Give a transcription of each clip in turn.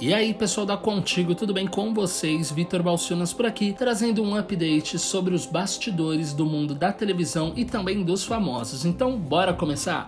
E aí, pessoal da Contigo, tudo bem com vocês? Vitor Balciunas por aqui, trazendo um update sobre os bastidores do mundo da televisão e também dos famosos. Então, bora começar?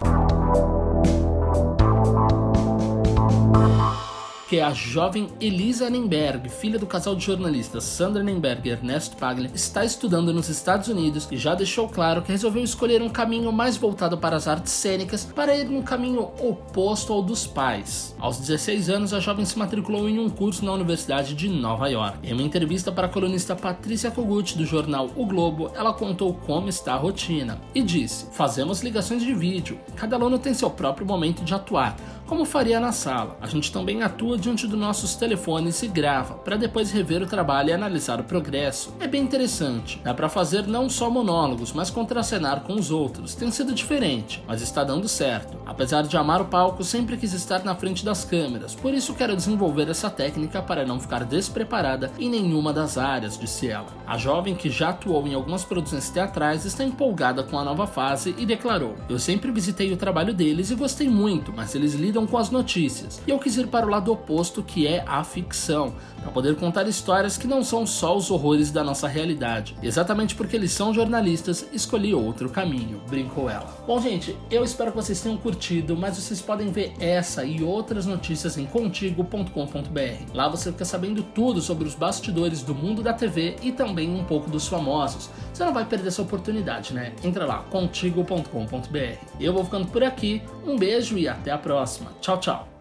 Que é a jovem Elisa Nemberg, filha do casal de jornalistas Sandra Nemberg e Ernesto Paglia, está estudando nos Estados Unidos e já deixou claro que resolveu escolher um caminho mais voltado para as artes cênicas para ir num caminho oposto ao dos pais. Aos 16 anos, a jovem se matriculou em um curso na Universidade de Nova York. Em uma entrevista para a colunista Patrícia Kogut do jornal O Globo, ela contou como está a rotina e disse: Fazemos ligações de vídeo, cada aluno tem seu próprio momento de atuar como faria na sala. A gente também atua diante dos nossos telefones e grava, para depois rever o trabalho e analisar o progresso. É bem interessante. Dá para fazer não só monólogos, mas contracenar com os outros. Tem sido diferente, mas está dando certo. Apesar de amar o palco, sempre quis estar na frente das câmeras, por isso quero desenvolver essa técnica para não ficar despreparada em nenhuma das áreas, disse ela. A jovem, que já atuou em algumas produções teatrais, está empolgada com a nova fase e declarou: Eu sempre visitei o trabalho deles e gostei muito, mas eles lidam lidam com as notícias. E eu quis ir para o lado oposto, que é a ficção, para poder contar histórias que não são só os horrores da nossa realidade. Exatamente porque eles são jornalistas, escolhi outro caminho, brincou ela. Bom, gente, eu espero que vocês tenham curtido, mas vocês podem ver essa e outras notícias em contigo.com.br. Lá você fica sabendo tudo sobre os bastidores do mundo da TV e também um pouco dos famosos. Você não vai perder essa oportunidade, né? Entra lá, contigo.com.br. Eu vou ficando por aqui, um beijo e até a próxima. Tchau, tchau.